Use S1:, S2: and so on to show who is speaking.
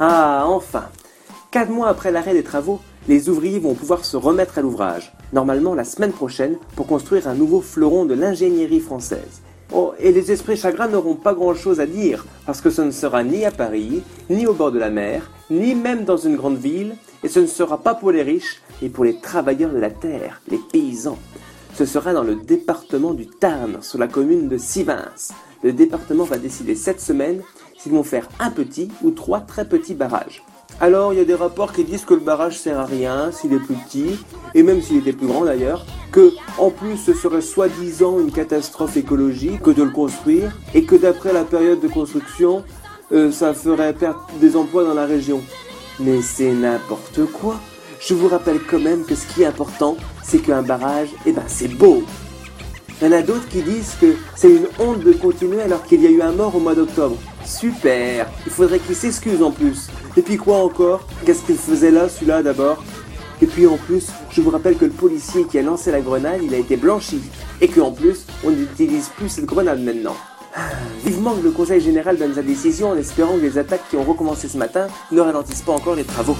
S1: Ah, enfin Quatre mois après l'arrêt des travaux, les ouvriers vont pouvoir se remettre à l'ouvrage, normalement la semaine prochaine, pour construire un nouveau fleuron de l'ingénierie française. Oh, et les esprits chagrins n'auront pas grand-chose à dire, parce que ce ne sera ni à Paris, ni au bord de la mer, ni même dans une grande ville, et ce ne sera pas pour les riches, mais pour les travailleurs de la terre, les paysans. Ce sera dans le département du Tarn, sur la commune de Sivins. Le département va décider cette semaine s'ils vont faire un petit ou trois très petits barrages. Alors, il y a des rapports qui disent que le barrage sert à rien s'il est plus petit, et même s'il était plus grand d'ailleurs, que en plus ce serait soi-disant une catastrophe écologique que de le construire, et que d'après la période de construction, euh, ça ferait perdre des emplois dans la région. Mais c'est n'importe quoi. Je vous rappelle quand même que ce qui est important, c'est qu'un barrage, eh ben c'est beau. Il y en a d'autres qui disent que c'est une honte de continuer alors qu'il y a eu un mort au mois d'octobre. Super Il faudrait qu'il s'excuse en plus. Et puis quoi encore? Qu'est-ce qu'il faisait là, celui-là d'abord? Et puis en plus, je vous rappelle que le policier qui a lancé la grenade, il a été blanchi. Et qu'en plus, on n'utilise plus cette grenade maintenant. Vivement que le Conseil général donne sa décision en espérant que les attaques qui ont recommencé ce matin ne ralentissent pas encore les travaux.